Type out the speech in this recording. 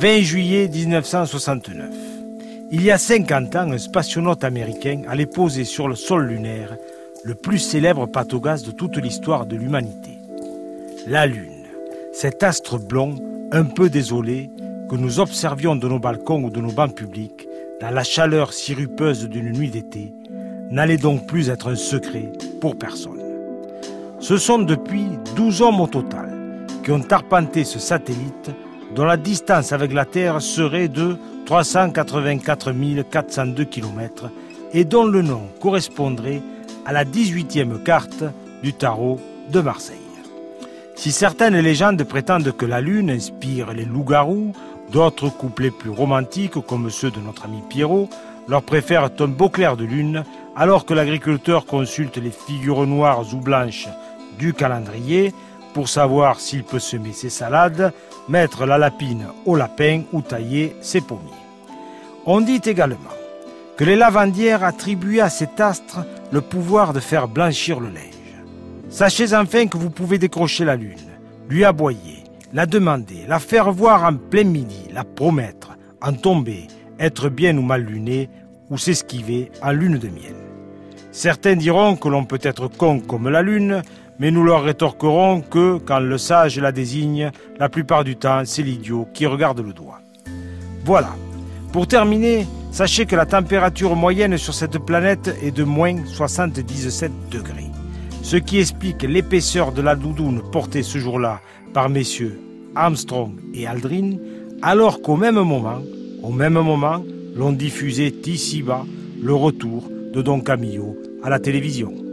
20 juillet 1969. Il y a 50 ans, un spationaute américain allait poser sur le sol lunaire le plus célèbre patogaz de toute l'histoire de l'humanité. La Lune, cet astre blond, un peu désolé, que nous observions de nos balcons ou de nos bancs publics, dans la chaleur sirupeuse d'une nuit d'été, n'allait donc plus être un secret pour personne. Ce sont depuis 12 hommes au total qui ont arpenté ce satellite dont la distance avec la Terre serait de 384 402 km et dont le nom correspondrait à la 18e carte du tarot de Marseille. Si certaines légendes prétendent que la Lune inspire les loups-garous, d'autres couplets plus romantiques, comme ceux de notre ami Pierrot, leur préfèrent un beau clair de lune, alors que l'agriculteur consulte les figures noires ou blanches du calendrier pour savoir s'il peut semer ses salades, mettre la lapine au lapin ou tailler ses pommiers. On dit également que les lavandières attribuaient à cet astre le pouvoir de faire blanchir le linge. Sachez enfin que vous pouvez décrocher la lune, lui aboyer, la demander, la faire voir en plein midi, la promettre, en tomber, être bien ou mal luné, ou s'esquiver en lune de miel. Certains diront que l'on peut être con comme la lune, mais nous leur rétorquerons que, quand le sage la désigne, la plupart du temps, c'est l'idiot qui regarde le doigt. Voilà. Pour terminer, sachez que la température moyenne sur cette planète est de moins 77 degrés. Ce qui explique l'épaisseur de la doudoune portée ce jour-là par messieurs Armstrong et Aldrin, alors qu'au même moment, au même moment, l'on diffusait ici-bas le retour de Don Camillo à la télévision.